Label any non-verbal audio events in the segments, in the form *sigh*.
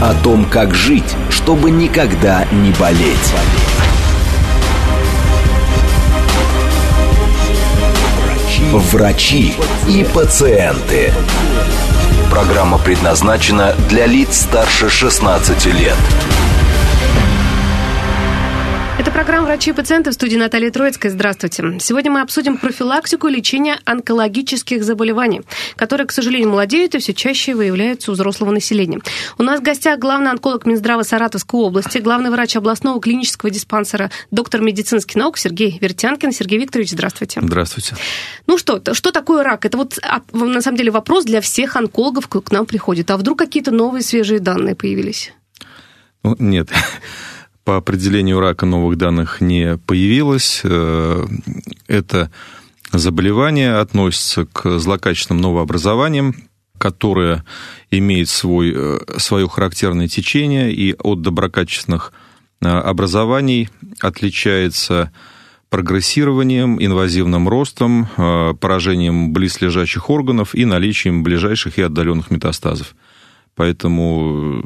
О том, как жить, чтобы никогда не болеть. Врачи и пациенты. Программа предназначена для лиц старше 16 лет. Это программа «Врачи и пациенты» в студии Наталья Троицкая. Здравствуйте. Сегодня мы обсудим профилактику и лечение онкологических заболеваний, которые, к сожалению, молодеют и все чаще выявляются у взрослого населения. У нас в гостях главный онколог Минздрава Саратовской области, главный врач областного клинического диспансера, доктор медицинских наук Сергей Вертянкин. Сергей Викторович, здравствуйте. Здравствуйте. Ну что, что такое рак? Это вот а, на самом деле вопрос для всех онкологов, кто к нам приходит. А вдруг какие-то новые свежие данные появились? Ну, нет по определению рака новых данных не появилось. Э, это заболевание относится к злокачественным новообразованиям, которое имеет свой, э, свое характерное течение и от доброкачественных э, образований отличается прогрессированием, инвазивным ростом, поражением близлежащих органов и наличием ближайших и отдаленных метастазов. Поэтому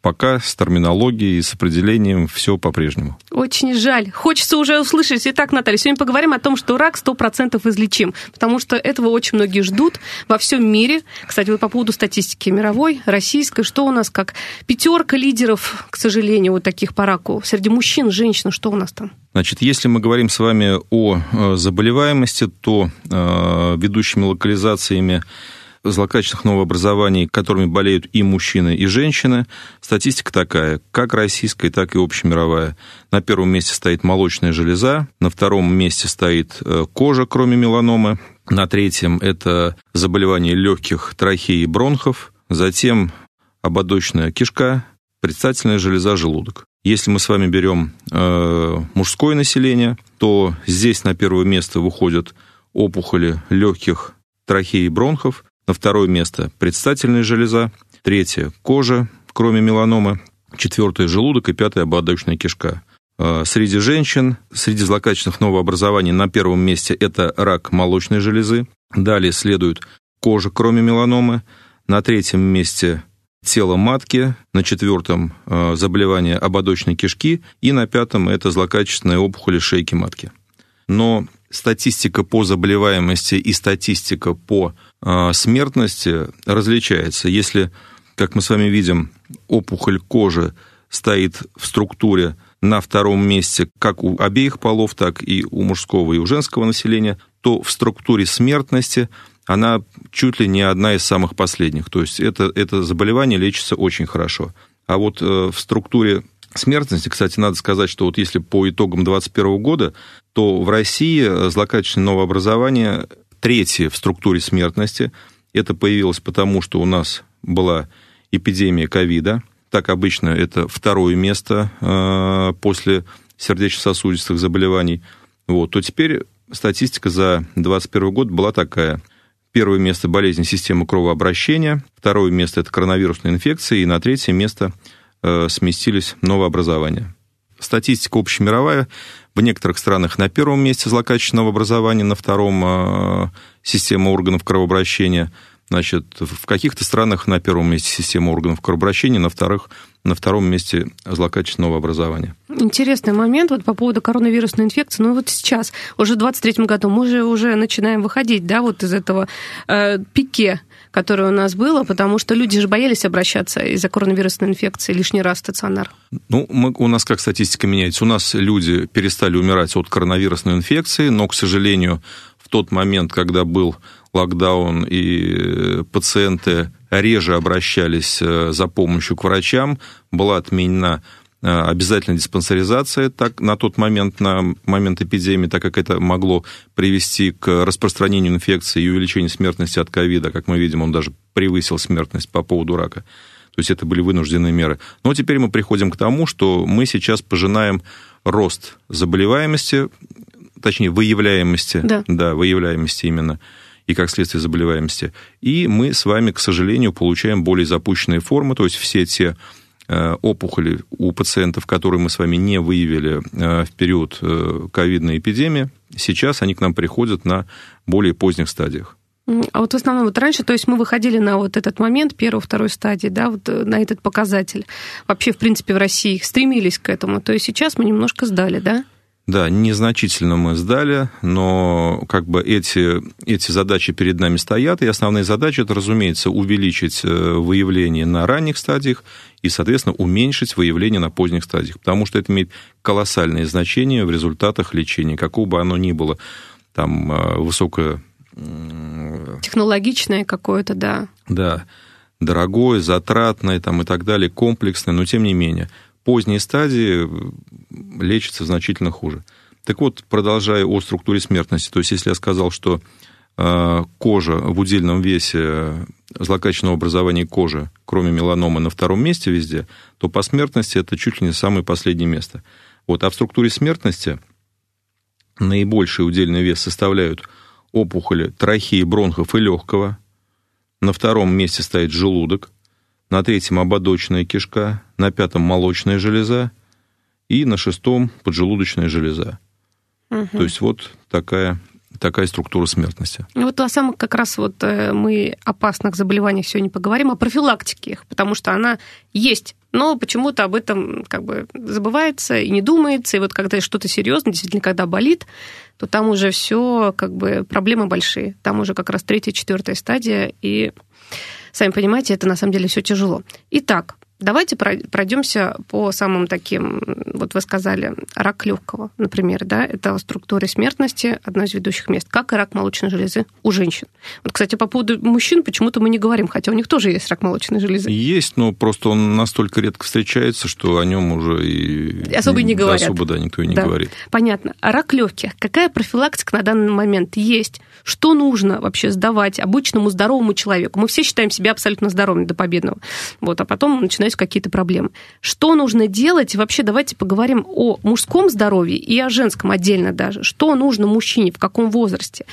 пока с терминологией и с определением все по-прежнему. Очень жаль. Хочется уже услышать. Итак, Наталья, сегодня поговорим о том, что рак 100% излечим, потому что этого очень многие ждут во всем мире. Кстати, вот по поводу статистики мировой, российской, что у нас как пятерка лидеров, к сожалению, вот таких по раку. Среди мужчин, женщин, что у нас там? Значит, если мы говорим с вами о э, заболеваемости, то э, ведущими локализациями злокачественных новообразований, которыми болеют и мужчины, и женщины. Статистика такая, как российская, так и общемировая. На первом месте стоит молочная железа, на втором месте стоит э, кожа, кроме меланомы, на третьем это заболевание легких, трахеи и бронхов, затем ободочная кишка, предстательная железа, желудок. Если мы с вами берем э, мужское население, то здесь на первое место выходят опухоли легких, трахеи и бронхов, на второе место предстательная железа, третье – кожа, кроме меланомы, четвертое – желудок и пятое – ободочная кишка. А, среди женщин, среди злокачественных новообразований на первом месте это рак молочной железы. Далее следует кожа, кроме меланомы. На третьем месте тело матки, на четвертом а, заболевание ободочной кишки и на пятом это злокачественная опухоль шейки матки. Но статистика по заболеваемости и статистика по а, смертности различается. Если, как мы с вами видим, опухоль кожи стоит в структуре на втором месте как у обеих полов, так и у мужского и у женского населения, то в структуре смертности она чуть ли не одна из самых последних. То есть это, это заболевание лечится очень хорошо. А вот э, в структуре смертности, кстати, надо сказать, что вот если по итогам 2021 года, то в России злокачественное новообразование третье в структуре смертности. Это появилось потому, что у нас была эпидемия ковида. Так обычно это второе место э, после сердечно-сосудистых заболеваний. Вот. То теперь статистика за 2021 год была такая. Первое место – болезнь системы кровообращения, второе место – это коронавирусная инфекция, и на третье место э, сместились новообразования. Статистика общемировая в некоторых странах на первом месте злокачественного образования, на втором э, система органов кровообращения. Значит, в каких-то странах на первом месте система органов кровообращения, на, вторых, на втором месте злокачественного образования. Интересный момент вот по поводу коронавирусной инфекции. Ну вот сейчас, уже в 23 году, мы же уже начинаем выходить, да, вот из этого э, пике которое у нас было, потому что люди же боялись обращаться из-за коронавирусной инфекции лишний раз в стационар. Ну, мы, у нас как статистика меняется? У нас люди перестали умирать от коронавирусной инфекции, но, к сожалению, в тот момент, когда был локдаун и пациенты реже обращались э, за помощью к врачам, была отменена Э, обязательная диспансеризация так, на тот момент, на момент эпидемии, так как это могло привести к распространению инфекции и увеличению смертности от ковида. Как мы видим, он даже превысил смертность по поводу рака. То есть это были вынужденные меры. Но теперь мы приходим к тому, что мы сейчас пожинаем рост заболеваемости, точнее, выявляемости, да, да выявляемости именно, и как следствие заболеваемости. И мы с вами, к сожалению, получаем более запущенные формы, то есть все те э, опухоли у пациентов, которые мы с вами не выявили э, в период э, ковидной эпидемии, сейчас они к нам приходят на более поздних стадиях. А вот в основном вот раньше, то есть мы выходили на вот этот момент первой, второй стадии, да, вот на этот показатель. Вообще, в принципе, в России стремились к этому. То есть сейчас мы немножко сдали, да? Да, незначительно мы сдали, но как бы эти, эти задачи перед нами стоят, и основные задачи это, разумеется, увеличить э, выявление на ранних стадиях и, соответственно, уменьшить выявление на поздних стадиях, потому что это имеет колоссальное значение в результатах лечения, какого бы оно ни было, там, э, высокое... Технологичное какое-то, да. Да, дорогое, затратное там, и так далее, комплексное, но тем не менее – поздней стадии лечится значительно хуже. Так вот, продолжая о структуре смертности, то есть если я сказал, что э, кожа в удельном весе злокачественного образования кожи, кроме меланомы, на втором месте везде, то по смертности это чуть ли не самое последнее место. Вот, а в структуре смертности наибольший удельный вес составляют опухоли трахеи, бронхов и легкого. На втором месте стоит желудок – на третьем ободочная кишка, на пятом молочная железа и на шестом поджелудочная железа. Угу. То есть вот такая такая структура смертности. Вот о самых как раз вот э, мы опасных заболеваниях сегодня поговорим, о профилактике их, потому что она есть, но почему-то об этом как бы забывается и не думается, и вот когда что-то серьезное, действительно, когда болит, то там уже все как бы проблемы большие, там уже как раз третья, четвертая стадия, и Сами понимаете, это на самом деле все тяжело. Итак, Давайте пройдемся по самым таким, вот вы сказали, рак легкого, например, да, это в структуре смертности одно из ведущих мест, как и рак молочной железы у женщин. Вот, кстати, по поводу мужчин почему-то мы не говорим, хотя у них тоже есть рак молочной железы. Есть, но просто он настолько редко встречается, что о нем уже и особо и не говорят. Особо, да, никто и не да. говорит. Понятно. Рак легких, какая профилактика на данный момент есть? Что нужно вообще сдавать обычному здоровому человеку? Мы все считаем себя абсолютно здоровыми до победного. Вот, а потом начинается есть какие-то проблемы. Что нужно делать? Вообще давайте поговорим о мужском здоровье и о женском отдельно даже. Что нужно мужчине, в каком возрасте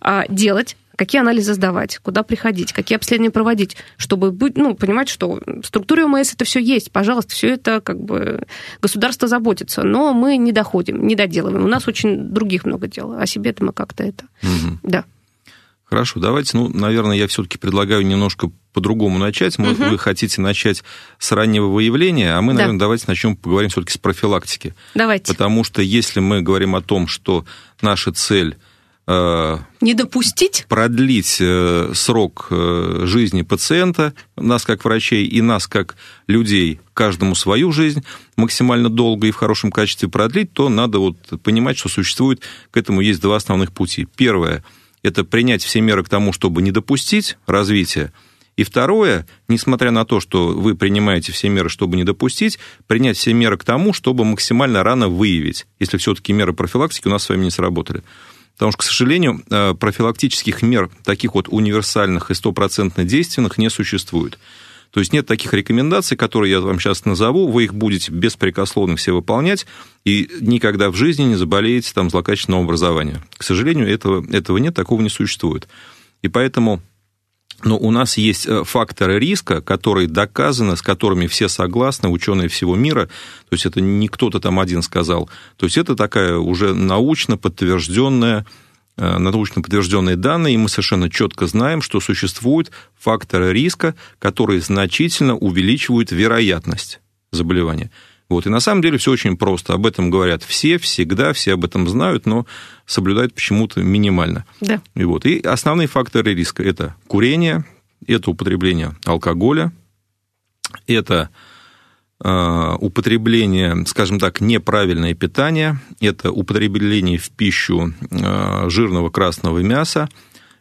а, делать, какие анализы сдавать, куда приходить, какие обследования проводить, чтобы быть, ну, понимать, что в структуре ОМС это все есть, пожалуйста, все это как бы государство заботится, но мы не доходим, не доделываем. У нас очень других много дел, а себе-то мы как-то это, угу. да. Хорошо, давайте, ну, наверное, я все-таки предлагаю немножко по-другому начать. Может, угу. вы хотите начать с раннего выявления, а мы, да. наверное, давайте начнем поговорим все-таки с профилактики. Давайте. Потому что если мы говорим о том, что наша цель э, не допустить? Продлить э, срок э, жизни пациента, нас как врачей и нас как людей, каждому свою жизнь максимально долго и в хорошем качестве продлить, то надо вот понимать, что существует, к этому есть два основных пути. Первое – это принять все меры к тому, чтобы не допустить развития. И второе, несмотря на то, что вы принимаете все меры, чтобы не допустить, принять все меры к тому, чтобы максимально рано выявить, если все-таки меры профилактики у нас с вами не сработали. Потому что, к сожалению, э, профилактических мер, таких вот универсальных и стопроцентно действенных, не существует. То есть нет таких рекомендаций, которые я вам сейчас назову, вы их будете беспрекословно все выполнять, и никогда в жизни не заболеете там злокачественного образования. К сожалению, этого, этого нет, такого не существует. И поэтому но у нас есть э, факторы риска, которые доказаны, с которыми все согласны, ученые всего мира. То есть это не кто-то там один сказал. То есть это такая уже научно подтвержденная Э, научно подтвержденные данные, и мы совершенно четко знаем, что существуют факторы риска, которые значительно увеличивают вероятность заболевания. Вот. И на самом деле все очень просто. Об этом говорят все, всегда, все об этом знают, но соблюдают почему-то минимально. Да. И, вот. и основные факторы риска – это курение, это употребление алкоголя, это Э, употребление, скажем так, неправильное питание, это употребление в пищу э, жирного красного мяса,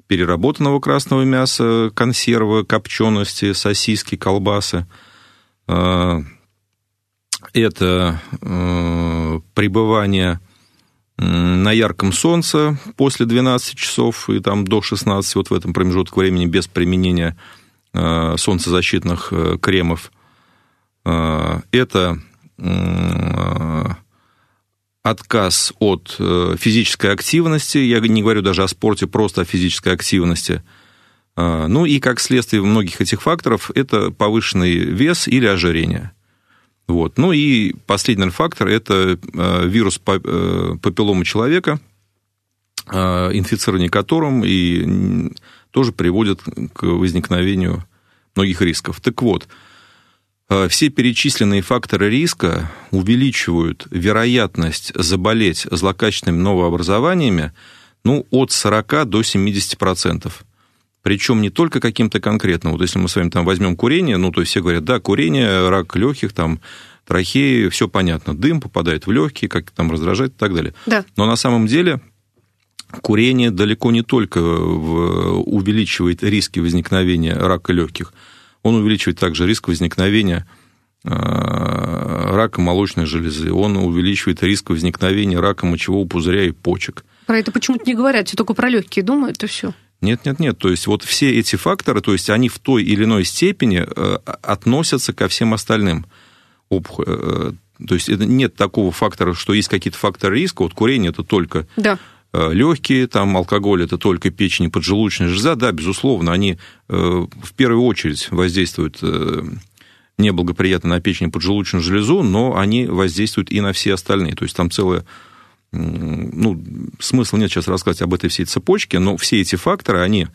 переработанного красного мяса, консервы, копчености, сосиски, колбасы. Э, это пребывание на ярком солнце после 12 часов и там до 16, вот в этом промежутке времени без применения солнцезащитных кремов. Это отказ от физической активности, я не говорю даже о спорте, просто о физической активности. Ну и как следствие многих этих факторов это повышенный вес или ожирение. Вот. Ну и последний фактор – это вирус папиллома человека – Э, инфицирование которым и тоже приводит к возникновению многих рисков. Так вот, э, все перечисленные факторы риска увеличивают вероятность заболеть злокачественными новообразованиями ну, от 40 до 70%. Причем не только каким-то конкретным. Вот если мы с вами там возьмем курение, ну, то есть все говорят, да, курение, рак легких, там, трахеи, все понятно. Дым попадает в легкие, как там раздражает и так далее. Да. Но на самом деле курение далеко не только увеличивает риски возникновения рака легких, он увеличивает также риск возникновения э, рака молочной железы, он увеличивает риск возникновения рака мочевого пузыря и почек. Про это почему-то не говорят, все только про легкие думают, и все. Нет, нет, нет. То есть вот все эти факторы, то есть они в той или иной степени э, относятся ко всем остальным. Э, то есть нет такого фактора, что есть какие-то факторы риска. Вот курение это только да. Э, легкие, там алкоголь это только печень и поджелудочная железа, да, безусловно, они э, в первую очередь воздействуют э, неблагоприятно на печень и поджелудочную железу, но они воздействуют и на все остальные. То есть там целая ну, смысла нет сейчас рассказать об этой всей цепочке, но все эти факторы, они,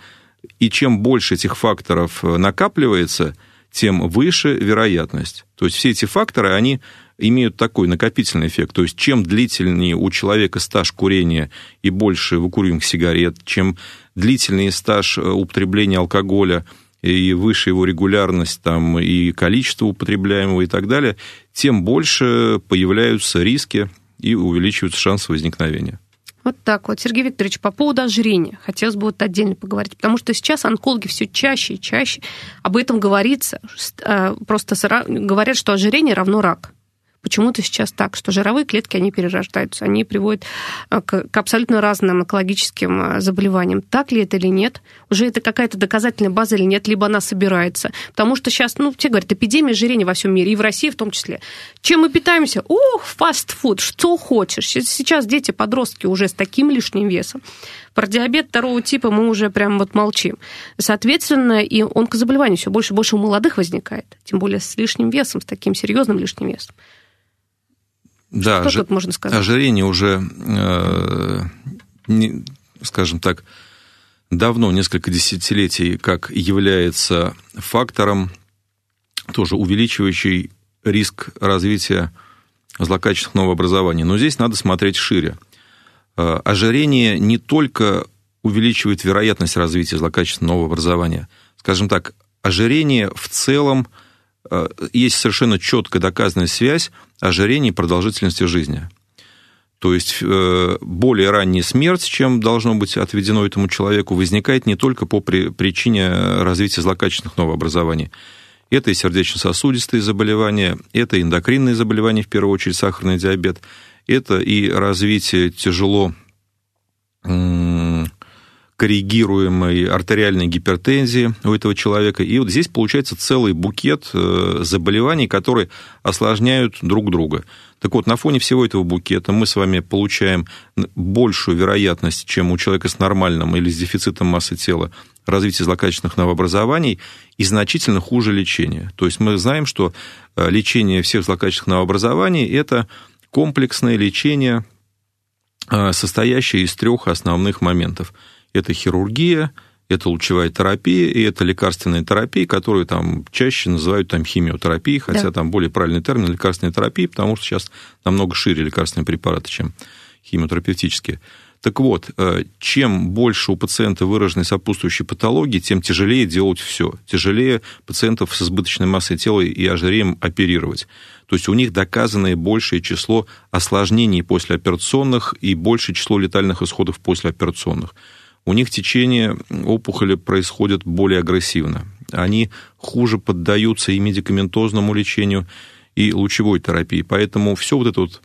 и чем больше этих факторов накапливается, тем выше вероятность. То есть все эти факторы, они имеют такой накопительный эффект. То есть чем длительнее у человека стаж курения и больше выкуриваемых сигарет, чем длительнее стаж э, употребления алкоголя и выше его регулярность там, и количество употребляемого и так далее, тем больше появляются риски и увеличиваются шансы возникновения. Вот так вот. Сергей Викторович, по поводу ожирения хотелось бы вот отдельно поговорить, потому что сейчас онкологи все чаще и чаще об этом говорится. Э, просто говорят, что ожирение равно рак. Почему-то сейчас так, что жировые клетки, они перерождаются, они приводят э, к, к абсолютно разным экологическим э, заболеваниям. Так ли это или нет? Уже это какая-то доказательная база или нет, либо она собирается. Потому что сейчас, ну, те говорят, эпидемия ожирения во всем мире, и в России в том числе. Чем мы питаемся? Ох, фастфуд, что хочешь. Сейчас дети, подростки уже с таким лишним весом. Про диабет второго типа мы уже прям вот молчим. Соответственно, и онкозаболеваний все больше и больше у молодых возникает, тем более с лишним весом, с таким серьезным лишним весом. Да, Что тут можно сказать? Ожирение уже, э, не, скажем так, давно, несколько десятилетий, как является фактором, тоже увеличивающий риск развития злокачественных новообразований. Но здесь надо смотреть шире. Э, ожирение не только увеличивает вероятность развития злокачественного новообразования. Скажем так, ожирение в целом – Э, есть совершенно четко доказанная связь ожирения и продолжительности жизни. То есть э, более ранняя смерть, чем должно быть отведено этому человеку, возникает не только по причине развития злокачественных новообразований. Это и сердечно-сосудистые заболевания, это эндокринные заболевания, в первую очередь сахарный диабет, это и развитие тяжело коррегируемой артериальной гипертензии у этого человека. И вот здесь получается целый букет э, заболеваний, которые осложняют друг друга. Так вот, на фоне всего этого букета мы с вами получаем большую вероятность, чем у человека с нормальным или с дефицитом массы тела, развития злокачественных новообразований и значительно хуже лечения. То есть мы знаем, что э, лечение всех злокачественных новообразований – это комплексное лечение, э, состоящее из трех основных моментов – это хирургия, это лучевая терапия и это лекарственная терапия, которую там чаще называют там химиотерапией, хотя да. там более правильный термин лекарственная терапия, потому что сейчас намного шире лекарственные препараты, чем химиотерапевтические. Так вот, э, чем больше у пациента выраженной сопутствующей патологии, тем тяжелее делать все. Тяжелее пациентов с избыточной массой тела и ожирением оперировать. То есть у них доказанное большее число осложнений послеоперационных и большее число летальных исходов послеоперационных у них течение опухоли происходит более агрессивно. Они хуже поддаются и медикаментозному лечению, и лучевой терапии. Поэтому все вот это вот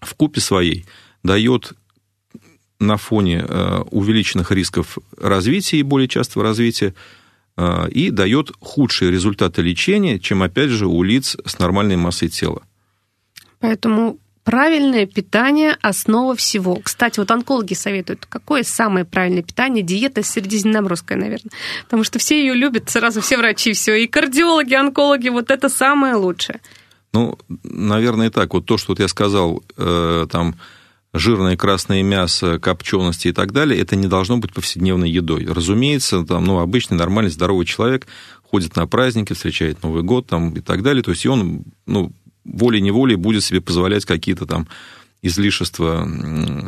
в купе своей дает на фоне э, увеличенных рисков развития и более частого развития э, и дает худшие результаты лечения, чем, опять же, у лиц с нормальной массой тела. Поэтому правильное питание – основа всего. Кстати, вот онкологи советуют, какое самое правильное питание? Диета средиземноморская, наверное. Потому что все ее любят, сразу все врачи, все, и кардиологи, онкологи, вот это самое лучшее. Ну, наверное, так. Вот то, что вот я сказал, э, там, жирное красное мясо, копчености и так далее, это не должно быть повседневной едой. Разумеется, там, ну, обычный, нормальный, здоровый человек ходит на праздники, встречает Новый год там, и так далее. То есть, и он, ну, волей-неволей будет себе позволять какие-то там излишества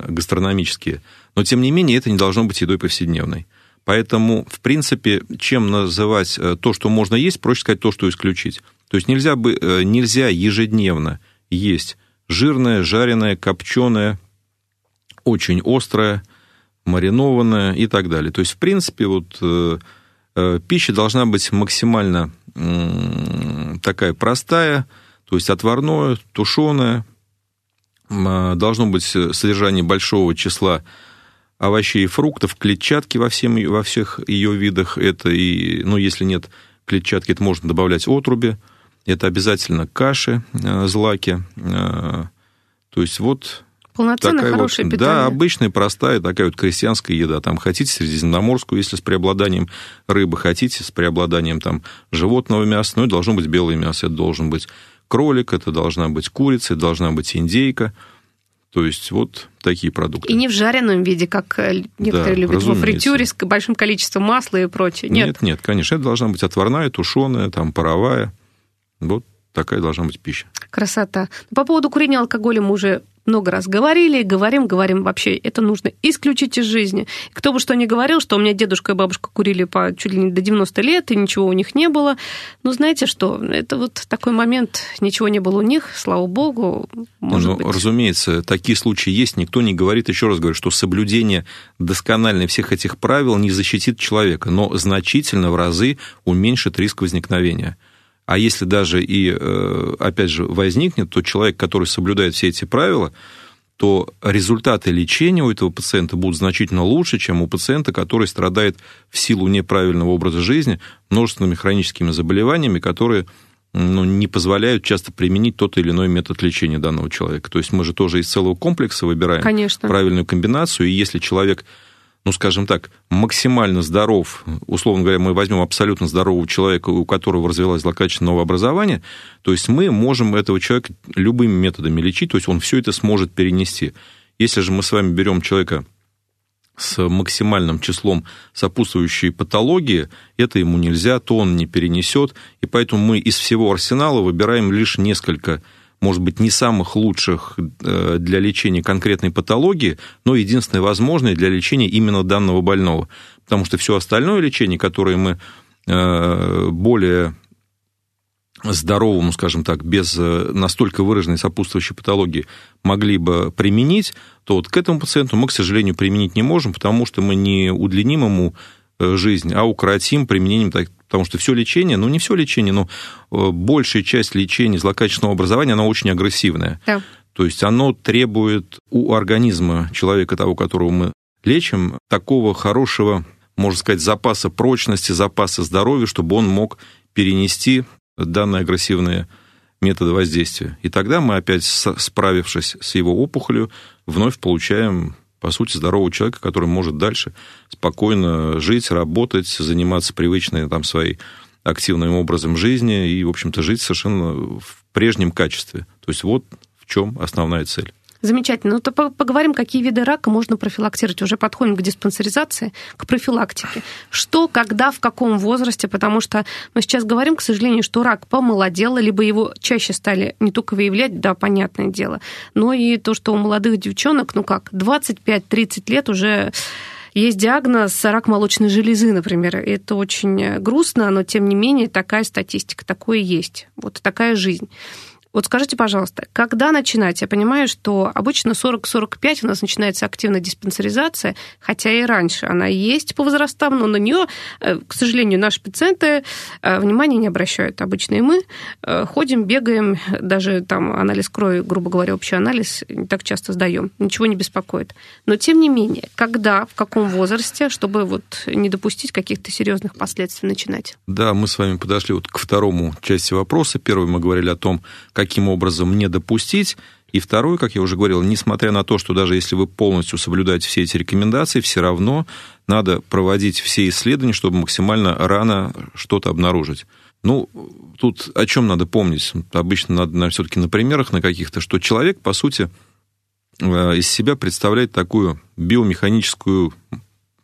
гастрономические. Но, тем не менее, это не должно быть едой повседневной. Поэтому, в принципе, чем называть э, то, что можно есть, проще сказать то, что исключить. То есть нельзя, бы, э, нельзя ежедневно есть жирное, жареное, копченое, очень острое, маринованное и так далее. То есть, в принципе, вот э, пища должна быть максимально такая простая, то есть отварное, тушеное, должно быть содержание большого числа овощей и фруктов, клетчатки во, всем, во всех ее видах. Это и, ну, если нет клетчатки, это можно добавлять отруби. Это обязательно каши, э, злаки. Э, то есть вот Полноценная такая хорошая вот, питание. Да, обычная, простая, такая вот крестьянская еда. Там хотите средиземноморскую, если с преобладанием рыбы, хотите с преобладанием там животного мяса, но это должно быть белое мясо, это должен быть кролик, это должна быть курица, это должна быть индейка. То есть вот такие продукты. И не в жареном виде, как э, некоторые да, любят, во фритюре с большим количеством масла и прочее. Нет, нет, нет конечно, это должна быть отварная, тушеная, там, паровая. Вот такая должна быть пища. Красота. По поводу курения алкоголя мы уже много раз говорили, говорим, говорим, вообще это нужно исключить из жизни. Кто бы что ни говорил, что у меня дедушка и бабушка курили по чуть ли не до 90 лет, и ничего у них не было. Но знаете что, это вот такой момент, ничего не было у них, слава богу. Может ну, быть. разумеется, такие случаи есть. Никто не говорит, еще раз говорю, что соблюдение досконально всех этих правил не защитит человека, но значительно в разы уменьшит риск возникновения. А если даже и, э, опять же, возникнет, то человек, который соблюдает все эти правила, то результаты лечения у этого пациента будут значительно лучше, чем у пациента, который страдает в силу неправильного образа жизни множественными хроническими заболеваниями, которые ну, не позволяют часто применить тот или иной метод лечения данного человека. То есть мы же тоже из целого комплекса выбираем Конечно. правильную комбинацию, и если человек ну, скажем так, максимально здоров, условно говоря, мы возьмем абсолютно здорового человека, у которого развилось злокачественное новообразование, то есть мы можем этого человека любыми методами лечить, то есть он все это сможет перенести. Если же мы с вами берем человека с максимальным числом сопутствующей патологии, это ему нельзя, то он не перенесет, и поэтому мы из всего арсенала выбираем лишь несколько может быть, не самых лучших э, для лечения конкретной патологии, но единственное возможное для лечения именно данного больного. Потому что все остальное лечение, которое мы э, более здоровому, скажем так, без э, настолько выраженной сопутствующей патологии могли бы применить, то вот к этому пациенту мы, к сожалению, применить не можем, потому что мы не удлиним ему жизнь, а укоротим применением Потому что все лечение, ну не все лечение, но э, большая часть лечения злокачественного образования, она очень агрессивная. Да. То есть оно требует у организма человека, того, которого мы лечим, такого хорошего, можно сказать, запаса прочности, запаса здоровья, чтобы он мог перенести данные агрессивные методы воздействия. И тогда мы опять, справившись с его опухолью, вновь получаем по сути, здорового человека, который может дальше спокойно жить, работать, заниматься привычной там своей активным образом жизни и, в общем-то, жить совершенно в прежнем качестве. То есть вот в чем основная цель. Замечательно. Ну, то поговорим, какие виды рака можно профилактировать. Уже подходим к диспансеризации, к профилактике. Что, когда, в каком возрасте? Потому что мы сейчас говорим, к сожалению, что рак помолодел, либо его чаще стали не только выявлять, да, понятное дело, но и то, что у молодых девчонок, ну как, 25-30 лет уже есть диагноз рак молочной железы, например. Это очень грустно, но тем не менее такая статистика, такое есть. Вот такая жизнь. Вот скажите, пожалуйста, когда начинать? Я понимаю, что обычно 40-45 у нас начинается активная диспансеризация, хотя и раньше она есть по возрастам, но на нее, э, к сожалению, наши пациенты э, внимания не обращают. Обычно и мы э, ходим, бегаем, даже там анализ крови, грубо говоря, общий анализ не так часто сдаем, ничего не беспокоит. Но тем не менее, когда, в каком возрасте, чтобы вот не допустить каких-то серьезных последствий начинать? Да, мы с вами подошли вот к второму части вопроса. Первый мы говорили о том, как каким образом не допустить. И второе, как я уже говорил, несмотря на то, что даже если вы полностью соблюдаете все эти рекомендации, все равно надо проводить все исследования, чтобы максимально рано что-то обнаружить. Ну, тут о чем надо помнить? Обычно надо, наверное, все-таки на примерах на каких-то, что человек, по сути, э, из себя представляет такую биомеханическую,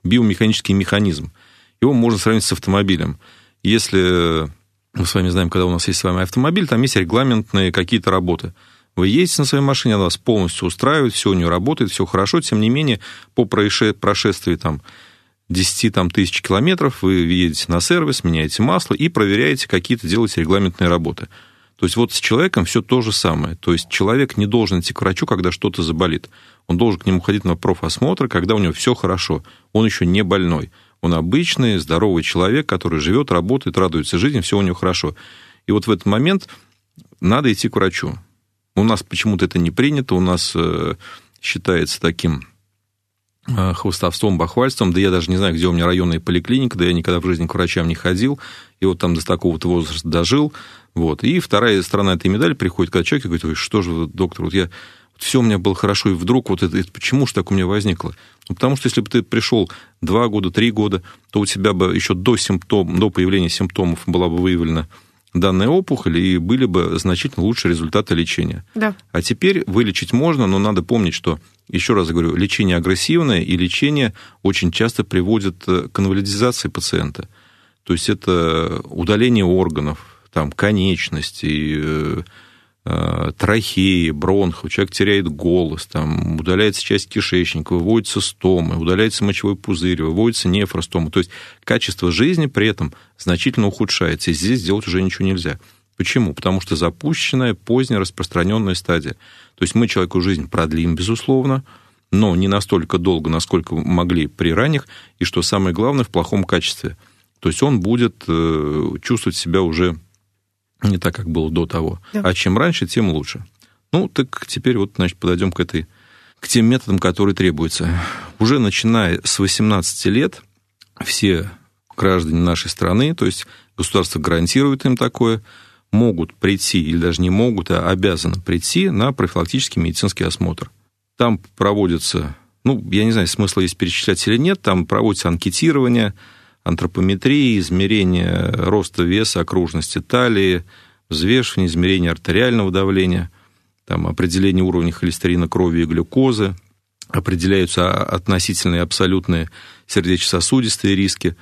биомеханический механизм. Его можно сравнить с автомобилем. Если мы с вами знаем, когда у нас есть с вами автомобиль, там есть регламентные какие-то работы. Вы едете на своей машине, она вас полностью устраивает, все у нее работает, все хорошо. Тем не менее, по прошествии там, 10 там, тысяч километров вы едете на сервис, меняете масло и проверяете какие-то, делаете регламентные работы. То есть вот с человеком все то же самое. То есть человек не должен идти к врачу, когда что-то заболит. Он должен к нему ходить на профосмотр, когда у него все хорошо. Он еще не больной. Он обычный, здоровый человек, который живет, работает, радуется жизни, все у него хорошо. И вот в этот момент надо идти к врачу. У нас почему-то это не принято, у нас э, считается таким э, хвостовством, бахвальством, да я даже не знаю, где у меня районная поликлиника, да я никогда в жизни к врачам не ходил, и вот там до такого-то возраста дожил, вот. И вторая сторона этой медали приходит, когда человек говорит, что же, доктор, вот я все у меня было хорошо, и вдруг вот это, это почему же так у меня возникло? Ну, потому что если бы ты пришел два года, три года, то у тебя бы еще до симптом, до появления симптомов была бы выявлена данная опухоль, и были бы значительно лучшие результаты лечения. Да. А теперь вылечить можно, но надо помнить, что, еще раз говорю, лечение агрессивное, и лечение очень часто приводит к инвалидизации пациента. То есть это удаление органов, там, конечностей, э, Э, трахеи, бронхов, человек теряет голос, там, удаляется часть кишечника, выводится стомы, удаляется мочевой пузырь, выводится нефростома. То есть качество жизни при этом значительно ухудшается, и здесь сделать уже ничего нельзя. Почему? Потому что запущенная, поздняя, распространенная стадия. То есть мы человеку жизнь продлим, безусловно, но не настолько долго, насколько могли при ранних, и что самое главное, в плохом качестве. То есть он будет э, чувствовать себя уже не так, как было до того. Да. А чем раньше, тем лучше. Ну, так теперь вот, значит, подойдем к этой к тем методам, которые требуются. Уже начиная с 18 лет все граждане нашей страны, то есть государство гарантирует им такое, могут прийти, или даже не могут, а обязаны прийти на профилактический медицинский осмотр. Там проводится, ну, я не знаю, смысла есть перечислять или нет, там проводится анкетирование, антропометрии, измерение роста веса, окружности талии, взвешивание, измерение артериального давления, там, определение уровня холестерина крови и глюкозы, определяются относительные и абсолютные сердечно-сосудистые риски,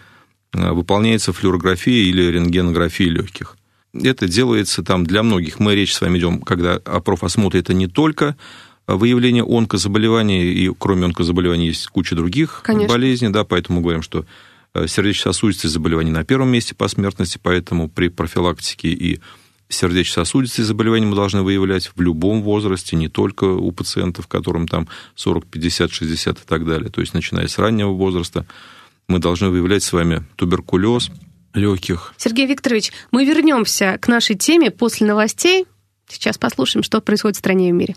а, выполняется флюорография или рентгенография легких. Это делается там для многих. Мы речь с вами идем, когда о профосмотре это не только выявление онкозаболеваний, и кроме онкозаболеваний есть куча других Конечно. болезней, да, поэтому мы говорим, что сердечно-сосудистые заболевания на первом месте по смертности, поэтому при профилактике и сердечно-сосудистые заболевания мы должны выявлять в любом возрасте, не только у пациентов, которым там 40, 50, 60 и так далее. То есть, начиная с раннего возраста, мы должны выявлять с вами туберкулез легких. Сергей Викторович, мы вернемся к нашей теме после новостей. Сейчас послушаем, что происходит в стране и в мире.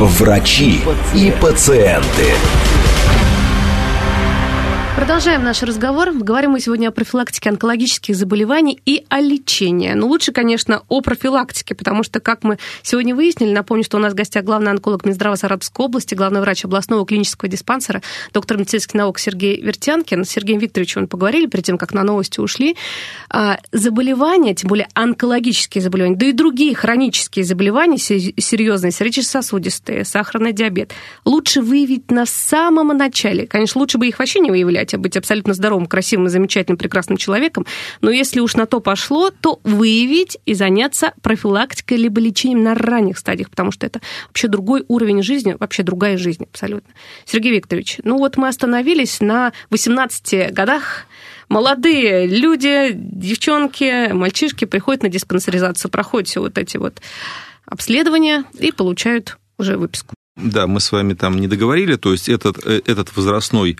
врачи и пациенты. Продолжаем наш разговор. Говорим мы сегодня о профилактике онкологических заболеваний и о лечении. Но лучше, конечно, о профилактике, потому что, как мы сегодня выяснили, напомню, что у нас в гостях главный онколог Минздрава Саратовской области, главный врач областного клинического диспансера, доктор медицинских наук Сергей Вертянкин. С Сергеем Викторовичем мы поговорили перед тем, как на новости ушли. А, заболевания, тем более онкологические заболевания, да и другие хронические заболевания, серьезные, сердечно-сосудистые, сахарный диабет, лучше выявить на самом начале. Конечно, лучше бы их вообще не выявлять, хотя быть абсолютно здоровым, красивым, замечательным, прекрасным человеком, но если уж на то пошло, то выявить и заняться профилактикой либо лечением на ранних стадиях, потому что это вообще другой уровень жизни, вообще другая жизнь абсолютно. Сергей Викторович, ну вот мы остановились на 18 годах, молодые люди, девчонки, мальчишки приходят на диспансеризацию, проходят все вот эти вот обследования и получают уже выписку. Да, мы с вами там не договорили, то есть этот, э, этот возрастной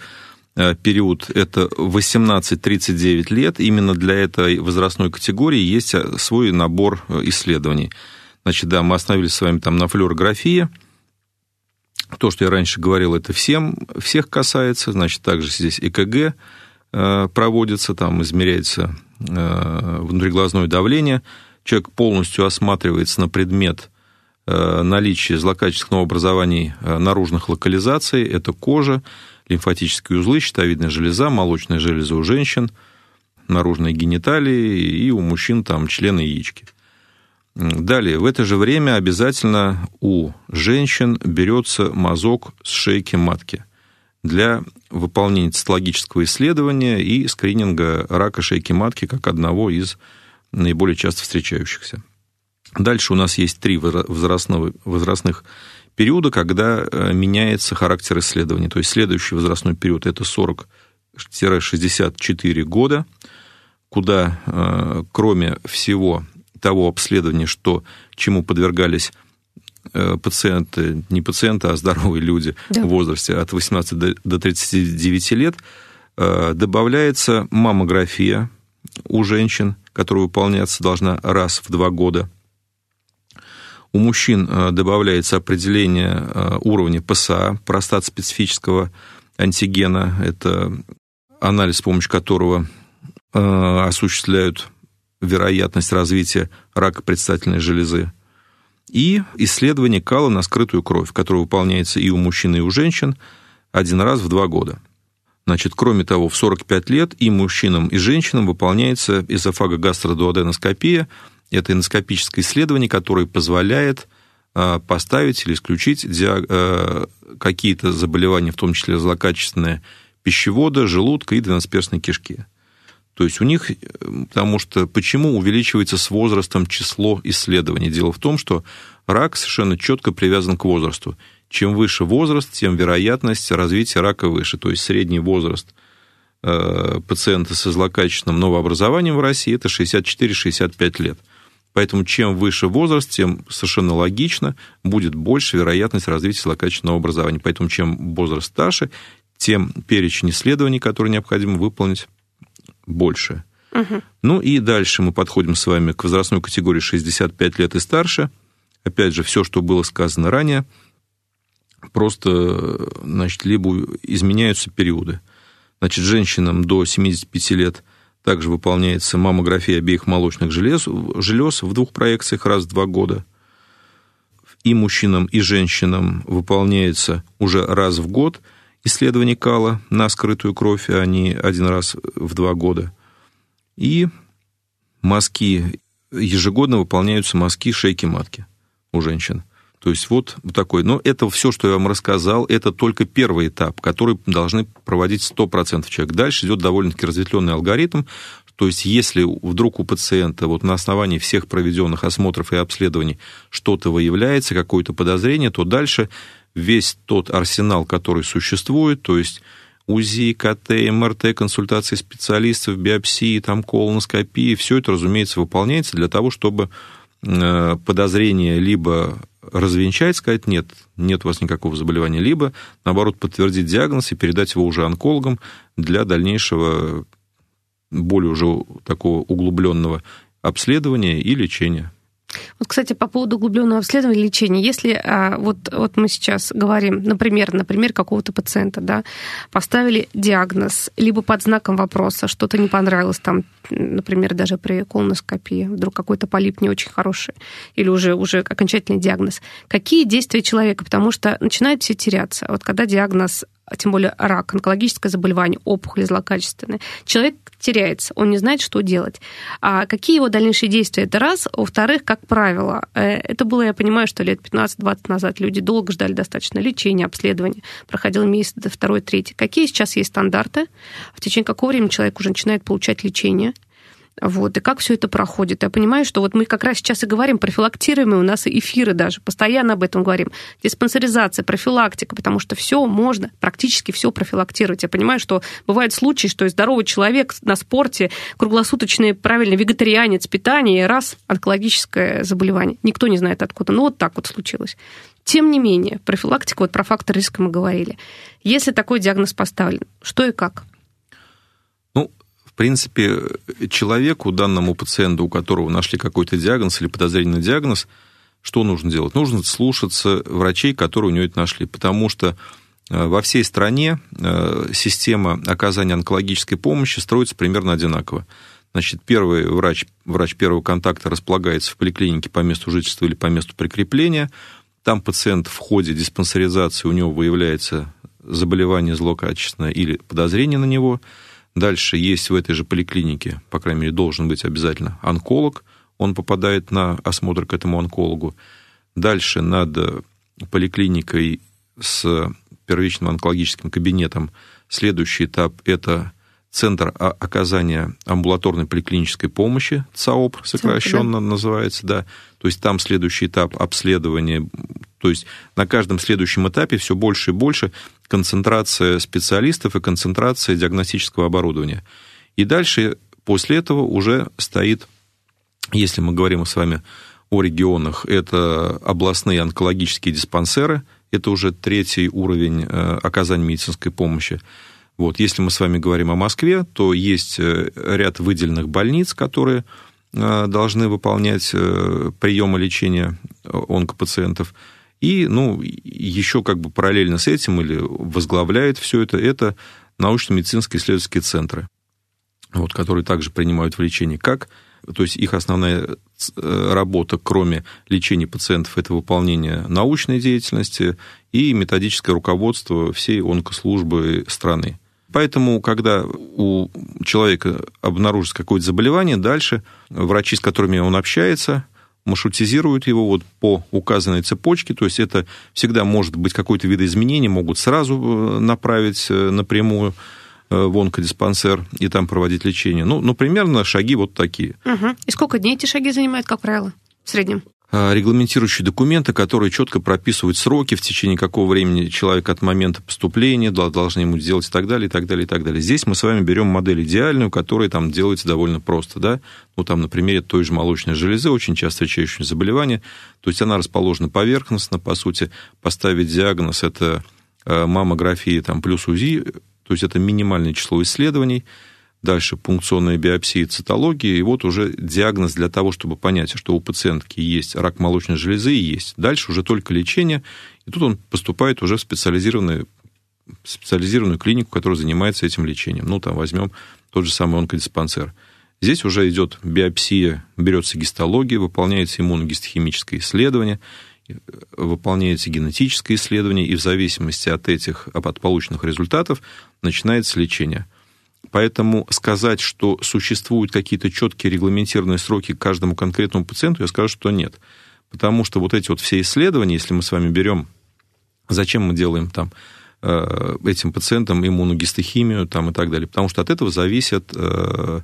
период это 18-39 лет. Именно для этой возрастной категории есть э, свой набор э, исследований. Значит, да, мы остановились с вами там на флюорографии. То, что я раньше говорил, это всем, всех касается. Значит, также здесь ЭКГ проводится, там измеряется внутриглазное давление. Человек полностью осматривается на предмет наличия злокачественных новообразований наружных локализаций. Это кожа, лимфатические узлы, щитовидная железа, молочная железа у женщин, наружные гениталии и у мужчин там члены яички. Далее, в это же время обязательно у женщин берется мазок с шейки матки для выполнения цитологического исследования и скрининга рака шейки матки как одного из наиболее часто встречающихся. Дальше у нас есть три возрастных периода, когда э, меняется характер исследований. То есть следующий возрастной период – это 40-64 года, куда, э, кроме всего того обследования, что, чему подвергались э, пациенты, не пациенты, а здоровые люди да. в возрасте от 18 до 39 лет, добавляется маммография у женщин, которая выполняться должна раз в два года – у мужчин э, добавляется определение э, уровня ПСА, простат-специфического антигена. Это анализ, с помощью которого э, осуществляют вероятность развития рака предстательной железы. И исследование кала на скрытую кровь, которое выполняется и у мужчин, и у женщин один раз в два года. Значит, кроме того, в 45 лет и мужчинам, и женщинам выполняется эзофагогастродуоденоскопия – это эндоскопическое исследование, которое позволяет а, поставить или исключить а, какие-то заболевания, в том числе злокачественные пищевода, желудка и двенадцатиперстной кишки. То есть у них, потому что почему увеличивается с возрастом число исследований? Дело в том, что рак совершенно четко привязан к возрасту. Чем выше возраст, тем вероятность развития рака выше. То есть средний возраст а, пациента со злокачественным новообразованием в России это 64-65 лет – Поэтому чем выше возраст, тем совершенно логично будет больше вероятность развития злокачественного образования. Поэтому чем возраст старше, тем перечень исследований, которые необходимо выполнить, больше. Угу. Ну и дальше мы подходим с вами к возрастной категории 65 лет и старше. Опять же, все, что было сказано ранее, просто, значит, либо изменяются периоды. Значит, женщинам до 75 лет – также выполняется маммография обеих молочных желез, желез в двух проекциях раз в два года. И мужчинам, и женщинам выполняется уже раз в год исследование кала на скрытую кровь, а не один раз в два года. И мазки, ежегодно выполняются мазки шейки матки у женщин. То есть вот такой. Но это все, что я вам рассказал, это только первый этап, который должны проводить 100% человек. Дальше идет довольно-таки разветвленный алгоритм. То есть если вдруг у пациента вот на основании всех проведенных осмотров и обследований что-то выявляется, какое-то подозрение, то дальше весь тот арсенал, который существует, то есть УЗИ, КТ, МРТ, консультации специалистов, биопсии, там, колоноскопии, все это, разумеется, выполняется для того, чтобы э, подозрение либо развенчать, сказать, нет, нет у вас никакого заболевания, либо, наоборот, подтвердить диагноз и передать его уже онкологам для дальнейшего, более уже такого углубленного обследования и лечения. Вот, кстати, по поводу углубленного обследования лечения. Если а, вот, вот мы сейчас говорим, например, например, какого-то пациента, да, поставили диагноз, либо под знаком вопроса, что-то не понравилось, там, например, даже при колоноскопии, вдруг какой-то полип не очень хороший, или уже, уже окончательный диагноз. Какие действия человека? Потому что начинает все теряться. Вот когда диагноз а тем более рак, онкологическое заболевание, опухоль злокачественная, человек теряется, он не знает, что делать. А какие его дальнейшие действия? Это раз. Во-вторых, как правило, э, это было, я понимаю, что лет 15-20 назад люди долго ждали достаточно лечения, обследования, проходил месяц, второй, третий. Какие сейчас есть стандарты? В течение какого времени человек уже начинает получать лечение? Вот, и как все это проходит. Я понимаю, что вот мы как раз сейчас и говорим, профилактируемые у нас эфиры даже, постоянно об этом говорим. Диспансеризация, профилактика, потому что все можно, практически все профилактировать. Я понимаю, что бывают случаи, что здоровый человек на спорте, круглосуточный правильный вегетарианец, питание, раз онкологическое заболевание. Никто не знает откуда. Ну, вот так вот случилось. Тем не менее, профилактика, вот про фактор риска мы говорили. Если такой диагноз поставлен, что и как? Принципе, человеку, данному пациенту, у которого нашли какой-то диагноз или подозрение на диагноз, что нужно делать? Нужно слушаться врачей, которые у него это нашли, потому что э, во всей стране э, система оказания онкологической помощи строится примерно одинаково. Значит, первый врач, врач первого контакта располагается в поликлинике по месту жительства или по месту прикрепления. Там пациент в ходе диспансеризации, у него выявляется заболевание злокачественное или подозрение на него – Дальше есть в этой же поликлинике, по крайней мере, должен быть обязательно онколог. Он попадает на осмотр к этому онкологу. Дальше над поликлиникой с первичным онкологическим кабинетом следующий этап – это Центр оказания амбулаторной поликлинической помощи, ЦАОП сокращенно да. называется, да. То есть там следующий этап обследования, то есть на каждом следующем этапе все больше и больше концентрация специалистов и концентрация диагностического оборудования. И дальше после этого уже стоит, если мы говорим с вами о регионах, это областные онкологические диспансеры, это уже третий уровень э, оказания медицинской помощи. Вот, если мы с вами говорим о Москве, то есть э, ряд выделенных больниц, которые э, должны выполнять э, приемы лечения онкопациентов. И, ну, еще как бы параллельно с этим или возглавляет все это, это научно-медицинские исследовательские центры, вот, которые также принимают в лечении. Как? То есть их основная работа, кроме лечения пациентов, это выполнение научной деятельности и методическое руководство всей онкослужбы страны. Поэтому, когда у человека обнаружится какое-то заболевание, дальше врачи, с которыми он общается, маршрутизируют его вот по указанной цепочке, то есть это всегда может быть какой-то видоизменение, могут сразу э, направить э, напрямую э, в онкодиспансер и там проводить лечение. Ну, ну, примерно шаги вот такие. Угу. И сколько дней эти шаги занимают, как правило, в среднем? А, регламентирующие документы, которые четко прописывают сроки, в течение какого времени человек от момента поступления должны ему сделать и так далее, и так далее, и так далее. Здесь мы с вами берем модель идеальную, которая там делается довольно просто, да, ну, там, на примере той же молочной железы, очень часто встречающееся заболевание, то есть она расположена поверхностно, по сути, поставить диагноз – это э, маммография там, плюс УЗИ, то есть это минимальное число исследований, дальше пункционная биопсия, цитология, и вот уже диагноз для того, чтобы понять, что у пациентки есть рак молочной железы, и есть. Дальше уже только лечение, и тут он поступает уже в специализированную, специализированную клинику, которая занимается этим лечением. Ну, там возьмем тот же самый онкодиспансер. Здесь уже идет биопсия, берется гистология, выполняется иммуногистохимическое исследование, выполняется генетическое исследование, и в зависимости от этих, от полученных результатов начинается лечение – Поэтому сказать, что существуют какие-то четкие регламентированные сроки к каждому конкретному пациенту, я скажу, что нет. Потому что вот эти вот все исследования, если мы с вами берем, зачем мы делаем там э, этим пациентам иммуногистохимию там, и так далее, потому что от этого зависит э,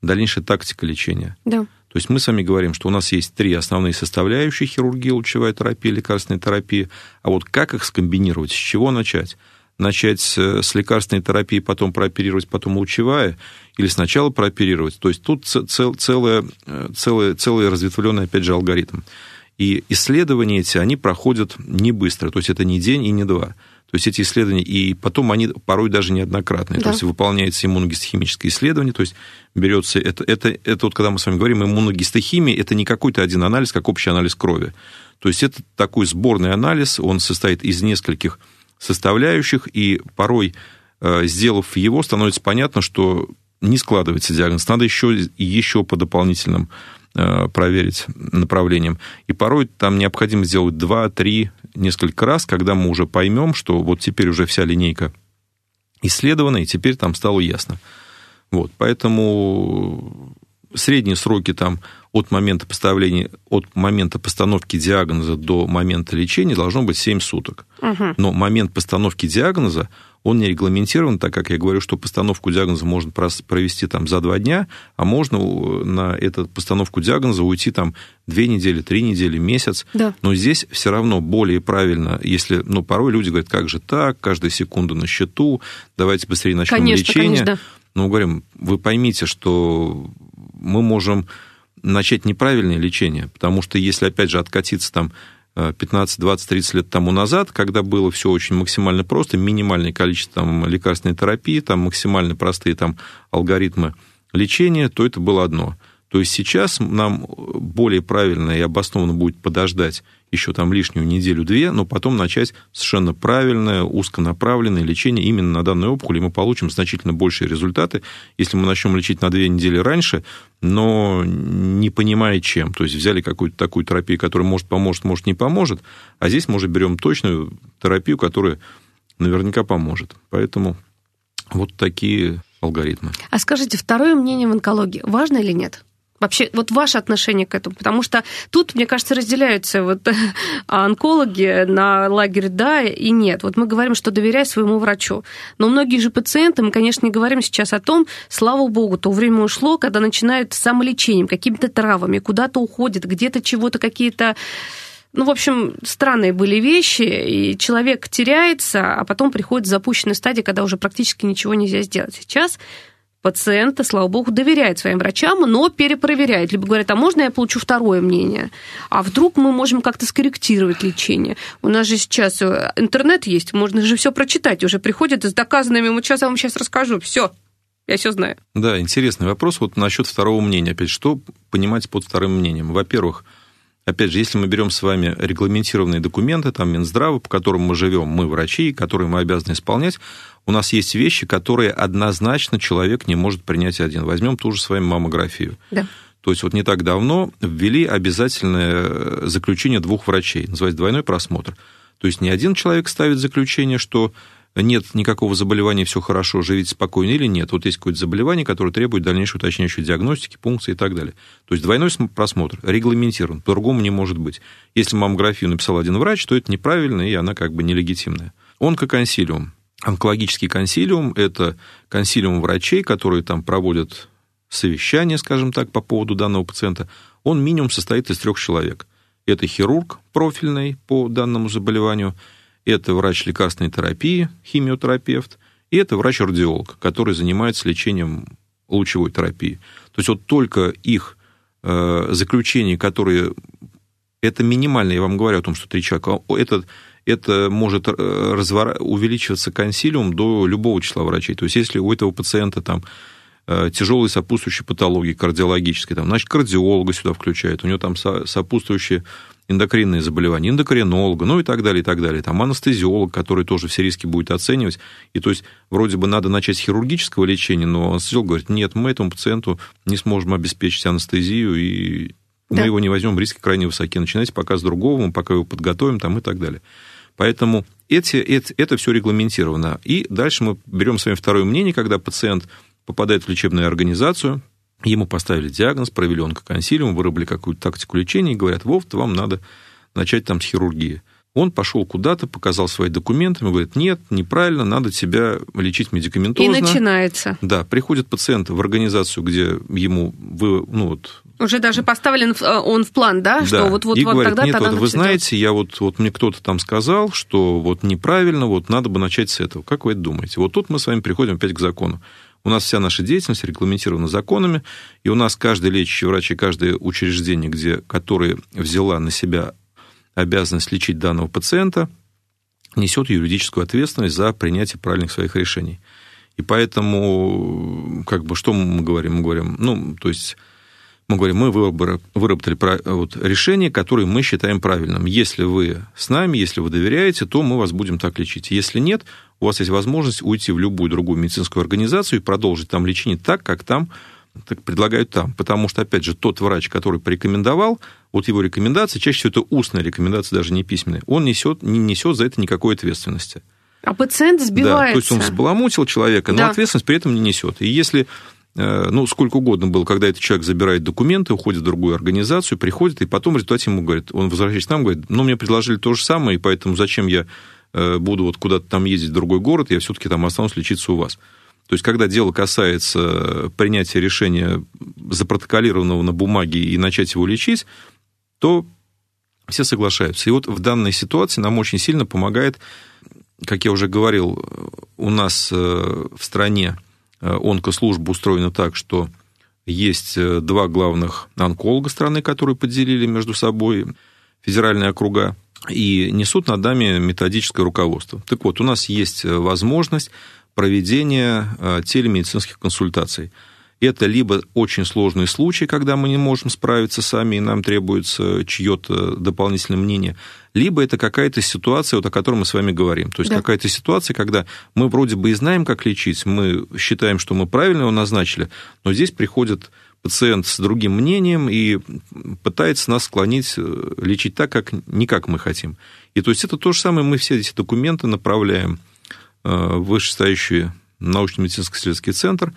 дальнейшая тактика лечения. Да. То есть мы с вами говорим, что у нас есть три основные составляющие хирургии, лучевая терапия, лекарственная терапия, а вот как их скомбинировать, с чего начать? Начать с лекарственной терапии, потом прооперировать, потом лучевая, или сначала прооперировать. То есть тут цел, целая, целая, целый разветвленный, опять же, алгоритм. И исследования эти, они проходят не быстро, то есть это не день и не два. То есть эти исследования, и потом они порой даже неоднократные. Да. То есть выполняется иммуногистохимическое исследование, то есть берется, это, это, это вот когда мы с вами говорим иммуногистохимия, это не какой-то один анализ, как общий анализ крови. То есть это такой сборный анализ, он состоит из нескольких составляющих, и порой, э, сделав его, становится понятно, что не складывается диагноз, надо еще, еще по дополнительным э, проверить направлениям. И порой там необходимо сделать 2-3 несколько раз, когда мы уже поймем, что вот теперь уже вся линейка исследована, и теперь там стало ясно. Вот, поэтому средние сроки там от момента поставления, от момента постановки диагноза до момента лечения должно быть 7 суток. Угу. Но момент постановки диагноза, он не регламентирован, так как я говорю, что постановку диагноза можно провести там за два дня, а можно на эту постановку диагноза уйти там две недели, три недели, месяц. Да. Но здесь все равно более правильно, если, ну, порой люди говорят, как же так, каждая секунда на счету, давайте быстрее начнем конечно, лечение. Конечно, да. Но мы говорим, вы поймите, что мы можем начать неправильное лечение, потому что если, опять же, откатиться там 15, 20, 30 лет тому назад, когда было все очень максимально просто, минимальное количество там, лекарственной терапии, там максимально простые там, алгоритмы лечения, то это было одно. То есть сейчас нам более правильно и обоснованно будет подождать еще там лишнюю неделю-две, но потом начать совершенно правильное, узконаправленное лечение именно на данной опухоли, и мы получим значительно большие результаты, если мы начнем лечить на две недели раньше, но не понимая чем. То есть взяли какую-то такую терапию, которая может поможет, может не поможет, а здесь мы уже берем точную терапию, которая наверняка поможет. Поэтому вот такие алгоритмы. А скажите, второе мнение в онкологии важно или нет? Вообще, вот ваше отношение к этому, потому что тут, мне кажется, разделяются вот *laughs* онкологи на лагерь да и нет. Вот мы говорим, что доверяй своему врачу. Но многие же пациенты, мы, конечно, не говорим сейчас о том, слава богу, то время ушло, когда начинают самолечением, какими-то травами, куда-то уходят, где-то чего-то какие-то ну, в общем, странные были вещи, и человек теряется, а потом приходит в запущенной стадии, когда уже практически ничего нельзя сделать. Сейчас пациенты, слава богу, доверяют своим врачам, но перепроверяют. Либо говорят, а можно я получу второе мнение? А вдруг мы можем как-то скорректировать лечение? У нас же сейчас э, интернет есть, можно же все прочитать. Уже приходят с доказанными, вот сейчас я вам сейчас расскажу, все, я все знаю. Да, интересный вопрос вот насчет второго мнения. Опять, что понимать под вторым мнением? Во-первых, Опять же, если мы берем с вами регламентированные документы, там Минздрава, по которым мы живем, мы врачи, которые мы обязаны исполнять, у нас есть вещи, которые однозначно человек не может принять один. Возьмем ту же с вами маммографию. Да. То есть вот не так давно ввели обязательное заключение двух врачей, называется двойной просмотр. То есть не один человек ставит заключение, что нет никакого заболевания, все хорошо, живите спокойно или нет. Вот есть какое-то заболевание, которое требует дальнейшей уточняющей диагностики, пункции и так далее. То есть двойной просмотр регламентирован, по-другому не может быть. Если маммографию написал один врач, то это неправильно, и она как бы нелегитимная. Онкоконсилиум. Онкологический консилиум – это консилиум врачей, которые там проводят совещание, скажем так, по поводу данного пациента. Он минимум состоит из трех человек. Это хирург профильный по данному заболеванию – это врач лекарственной терапии, химиотерапевт, и это врач-радиолог, который занимается лечением лучевой терапии. То есть вот только их э, заключения, которые... Это минимально, я вам говорю о том, что три человека. Это, это может э, развор... увеличиваться консилиум до любого числа врачей. То есть если у этого пациента там э, тяжелые сопутствующие патологии кардиологические, там, значит, кардиолога сюда включают, у него там сопутствующие эндокринные заболевания, эндокринолога, ну и так далее, и так далее. Там анестезиолог, который тоже все риски будет оценивать. И то есть вроде бы надо начать с хирургического лечения, но анестезиолог говорит, нет, мы этому пациенту не сможем обеспечить анестезию, и да. мы его не возьмем, риски крайне высоки. Начинайте пока с другого, мы пока его подготовим там и так далее. Поэтому эти, это, это все регламентировано. И дальше мы берем с вами второе мнение, когда пациент попадает в лечебную организацию, Ему поставили диагноз, провели онкоконсилиум, вырабли какую-то тактику лечения и говорят, Вов, вам надо начать там с хирургии. Он пошел куда-то, показал свои документы, и говорит, нет, неправильно, надо тебя лечить медикаментозно. И начинается. Да, приходит пациент в организацию, где ему вы, ну, вот, уже даже поставлен э, он в план, да? да. Что вот, вот, и вот говорит, тогда, нет, тогда вот вы знаете, я вот, вот мне кто-то там сказал, что вот неправильно, вот надо бы начать с этого. Как вы это думаете? Вот тут мы с вами приходим опять к закону. У нас вся наша деятельность регламентирована законами, и у нас каждый лечащий врач и каждое учреждение, где, которое взяла на себя обязанность лечить данного пациента, несет юридическую ответственность за принятие правильных своих решений. И поэтому, как бы, что мы говорим? Мы говорим, ну, то есть мы говорим, мы выработали вот, решение, которое мы считаем правильным. Если вы с нами, если вы доверяете, то мы вас будем так лечить. Если нет, у вас есть возможность уйти в любую другую медицинскую организацию и продолжить там лечение так, как там так предлагают там. Потому что, опять же, тот врач, который порекомендовал, вот его рекомендации, чаще всего это устная рекомендация, даже не письменная, он несет, не несет за это никакой ответственности. А пациент сбивается. Да, то есть он взбаламутил человека, но да. ответственность при этом не несет. И если Э, ну, сколько угодно было, когда этот человек забирает документы, уходит в другую организацию, приходит, и потом в результате ему говорит, он возвращается к нам, говорит, ну, мне предложили то же самое, и поэтому зачем я буду вот куда-то там ездить в другой город, я все-таки там останусь лечиться у вас. То есть, когда дело касается принятия решения запротоколированного на бумаге и начать его лечить, то все соглашаются. И вот в данной ситуации нам очень сильно помогает, как я уже говорил, у нас э, в стране Э, онкослужба устроена так, что есть э, два главных онколога страны, которые поделили между собой федеральные округа и несут над нами методическое руководство. Так вот, у нас есть э, возможность проведения телемедицинских консультаций – это либо очень сложный случай, когда мы не можем справиться сами, и нам требуется чье-то дополнительное мнение, либо это какая-то ситуация, вот о которой мы с вами говорим. То есть да. какая-то ситуация, когда мы вроде бы и знаем, как лечить, мы считаем, что мы правильно его назначили, но здесь приходит пациент с другим мнением и пытается нас склонить э, лечить так, как не как мы хотим. И то есть это то же самое, мы все эти документы направляем э, в вышестоящий научно-медицинский исследовательский центр,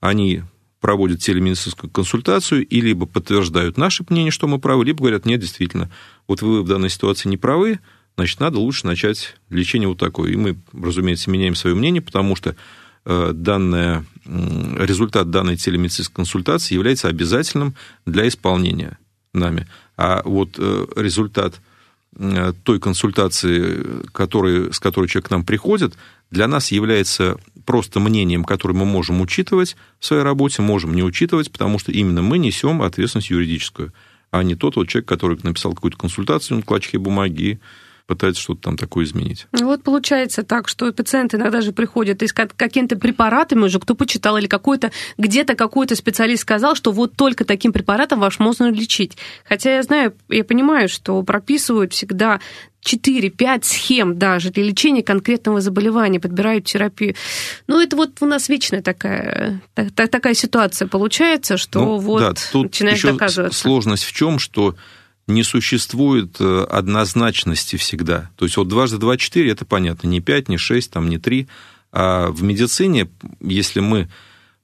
они проводят телемедицинскую консультацию и либо подтверждают наше мнение, что мы правы, либо говорят, нет, действительно, вот вы в данной ситуации не правы, значит, надо лучше начать лечение вот такое. И мы, разумеется, меняем свое мнение, потому что данная, результат данной телемедицинской консультации является обязательным для исполнения нами. А вот э, результат э, той консультации, который, с которой человек к нам приходит, для нас является просто мнением, которое мы можем учитывать в своей работе, можем не учитывать, потому что именно мы несем ответственность юридическую, а не тот вот человек, который написал какую-то консультацию на клочке бумаги пытается что-то там такое изменить. Вот получается так, что пациенты иногда же приходят и с какими-то препаратами уже, кто почитал, или какой-то, где-то какой-то специалист сказал, что вот только таким препаратом ваш можно лечить. Хотя я знаю, я понимаю, что прописывают всегда 4-5 схем даже для лечения конкретного заболевания, подбирают терапию. Ну, это вот у нас вечная такая, такая ситуация получается, что ну, вот да, тут начинает еще доказываться. Сложность в чем, что не существует э, однозначности всегда. То есть вот дважды два четыре, это понятно, не пять, не шесть, там, не три. А в медицине, если мы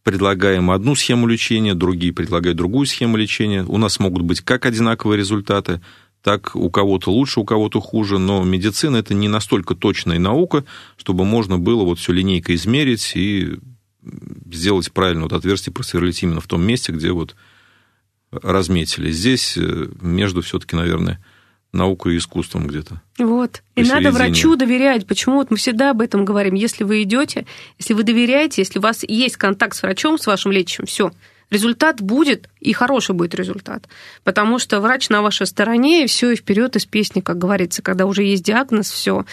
предлагаем одну схему лечения, другие предлагают другую схему лечения, у нас могут быть как одинаковые результаты, так у кого-то лучше, у кого-то хуже, но медицина это не настолько точная наука, чтобы можно было вот все линейкой измерить и сделать правильно вот отверстие просверлить именно в том месте, где вот разметили. Здесь э, между все-таки, наверное, наукой и искусством где-то. Вот. И надо врачу доверять. Почему вот мы всегда об этом говорим? Если вы идете, если вы доверяете, если у вас есть контакт с врачом, с вашим лечащим, все, результат будет, и хороший будет результат. Потому что врач на вашей стороне, и все, и вперед из песни, как говорится, когда уже есть диагноз, все,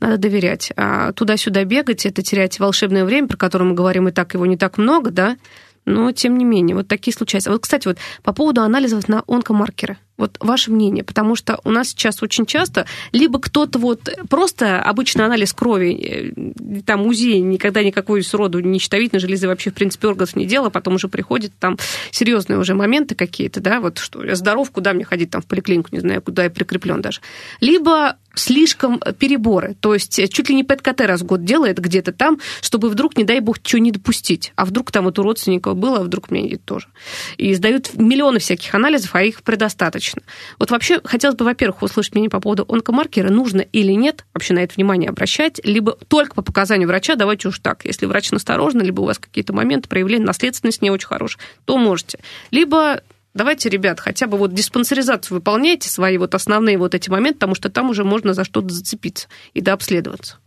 надо доверять. А туда-сюда бегать, это терять волшебное время, про которое мы говорим, и так его не так много, да, но тем не менее, вот такие случаются. Вот, кстати, вот по поводу анализов на онкомаркеры. Вот ваше мнение, потому что у нас сейчас очень часто либо кто-то вот просто обычный анализ крови, э, там УЗИ никогда никакой сроду не щитовидной железы вообще в принципе органов не делал, а потом уже приходит там серьезные уже моменты какие-то, да, вот что я здоров, куда мне ходить там в поликлинику, не знаю, куда я прикреплен даже. Либо слишком переборы, то есть чуть ли не ПЭТ-КТ раз в год делает где-то там, чтобы вдруг, не дай бог, что не допустить. А вдруг там вот у родственников было, а вдруг меня тоже. И сдают миллионы всяких анализов, а их предостаточно точно. Вот вообще хотелось бы, во-первых, услышать мнение по поводу онкомаркера, нужно или нет вообще на это внимание обращать, либо только по показанию врача, давайте уж так. Если врач насторожен, либо у вас какие-то моменты проявления наследственности не очень хорошие, то можете. Либо Давайте, ребят, хотя бы вот диспансеризацию выполняйте, свои вот основные вот эти моменты, потому что там уже можно за что-то зацепиться и дообследоваться.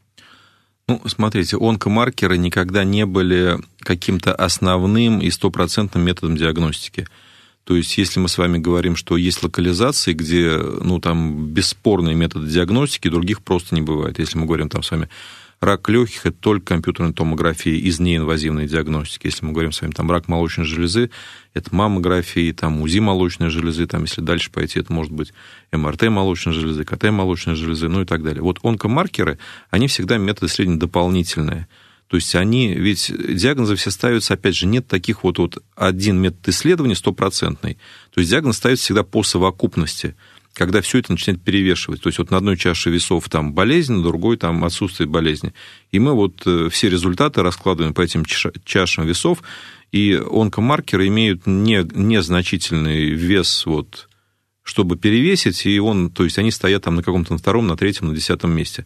Ну, смотрите, онкомаркеры никогда не были каким-то основным и стопроцентным методом диагностики. То есть, если мы с вами говорим, что есть локализации, где, ну, там, бесспорные методы диагностики, других просто не бывает. Если мы говорим там с вами рак легких, это только компьютерная томография из неинвазивной диагностики. Если мы говорим с вами там рак молочной железы, это маммография, там УЗИ молочной железы, там, если дальше пойти, это может быть МРТ молочной железы, КТ молочной железы, ну и так далее. Вот онкомаркеры, они всегда методы средне дополнительные. То есть они, ведь диагнозы все ставятся, опять же, нет таких вот, вот один метод исследования стопроцентный. То есть диагноз ставится всегда по совокупности когда все это начинает перевешивать. То есть вот на одной чаше весов там болезнь, на другой там отсутствие болезни. И мы вот э, все результаты раскладываем по этим чашам весов, и онкомаркеры имеют не, незначительный вес вот, чтобы перевесить, и он, то есть они стоят там на каком-то на втором, на третьем, на десятом месте.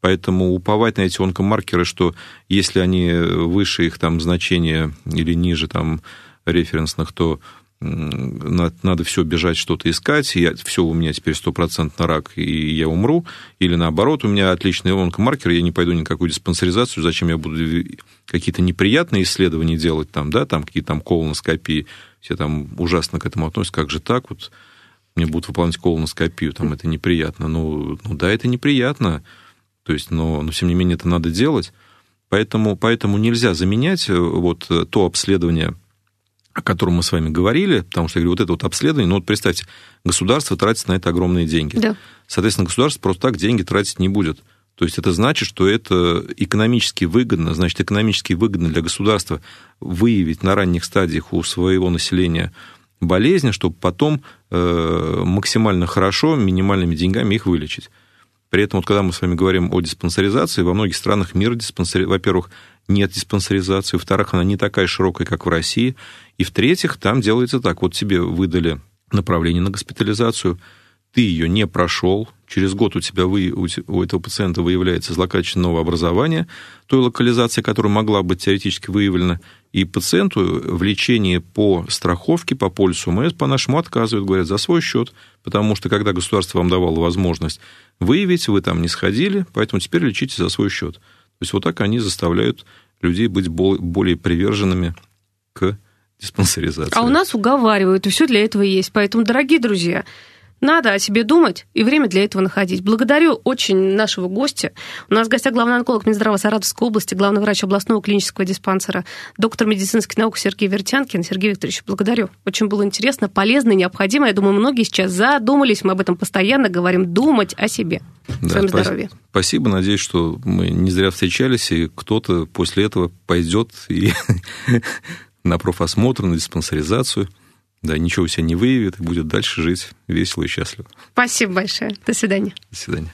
Поэтому уповать на эти онкомаркеры, что если они выше их там значения или ниже там референсных, то надо все бежать, что-то искать, и все, у меня теперь стопроцентно рак, и я умру, или наоборот, у меня отличный онкомаркер, я не пойду ни никакую диспансеризацию, зачем я буду какие-то неприятные исследования делать там, да, там какие-то там колоноскопии, все там ужасно к этому относятся, как же так? Вот, мне будут выполнять колоноскопию, там это неприятно. Ну, ну да, это неприятно, то есть, но, но тем не менее это надо делать, поэтому, поэтому нельзя заменять э, вот э, то обследование, о котором мы с вами говорили, потому что я говорю, вот это вот обследование, ну вот представьте, государство тратит на это огромные деньги. Да. Соответственно, государство просто так деньги тратить не будет. То есть это значит, что это экономически выгодно, значит, экономически выгодно для государства выявить на ранних стадиях у своего населения болезни, чтобы потом э, максимально хорошо, минимальными деньгами их вылечить. При этом, вот, когда мы с вами говорим о диспансеризации, во многих странах мира диспансери... во-первых, нет диспансеризации, во-вторых, она не такая широкая, как в России, и в-третьих, там делается так, вот тебе выдали направление на госпитализацию, ты ее не прошел, через год у тебя вы, у этого пациента выявляется злокачественное новое образование, той локализации, которая могла быть теоретически выявлена, и пациенту в лечении по страховке, по полису МС по-нашему отказывают, говорят, за свой счет, потому что когда государство вам давало возможность выявить, вы там не сходили, поэтому теперь лечите за свой счет. То есть вот так они заставляют людей быть более приверженными к диспансеризации. А у нас уговаривают, и все для этого есть. Поэтому, дорогие друзья, надо о себе думать и время для этого находить. Благодарю очень нашего гостя. У нас в гостях главный онколог Минздрава Саратовской области, главный врач областного клинического диспансера, доктор медицинских наук Сергей Вертянкин. Сергей Викторович, благодарю. Очень было интересно, полезно, необходимо. Я думаю, многие сейчас задумались. Мы об этом постоянно говорим. Думать о себе. Да, Своем здоровье. Спасибо. Надеюсь, что мы не зря встречались, и кто-то после этого пойдет и *laughs* на профосмотр, на диспансеризацию – да, ничего у себя не выявит и будет дальше жить весело и счастливо. Спасибо большое. До свидания. До свидания.